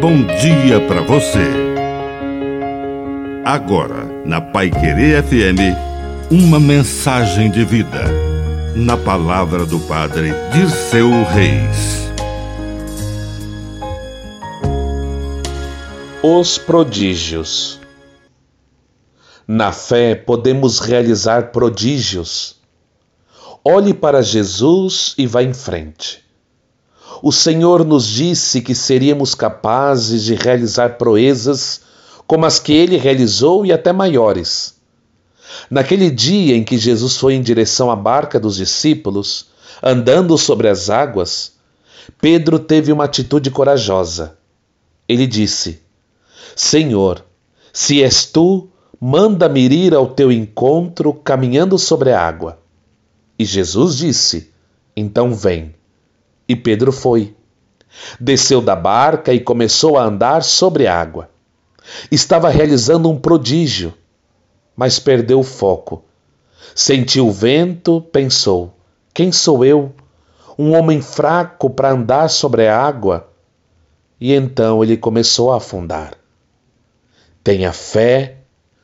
bom dia para você. Agora, na Pai Querer FM, uma mensagem de vida. Na palavra do Padre Dirceu Reis. Os prodígios. Na fé podemos realizar prodígios. Olhe para Jesus e vá em frente. O Senhor nos disse que seríamos capazes de realizar proezas como as que ele realizou e até maiores. Naquele dia em que Jesus foi em direção à barca dos discípulos, andando sobre as águas, Pedro teve uma atitude corajosa. Ele disse: Senhor, se és tu, manda-me ir ao teu encontro caminhando sobre a água. E Jesus disse: Então vem. E Pedro foi. Desceu da barca e começou a andar sobre a água. Estava realizando um prodígio, mas perdeu o foco. Sentiu o vento, pensou: Quem sou eu? Um homem fraco para andar sobre a água? E então ele começou a afundar. Tenha fé,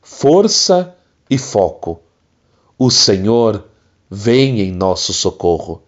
força e foco. O Senhor vem em nosso socorro.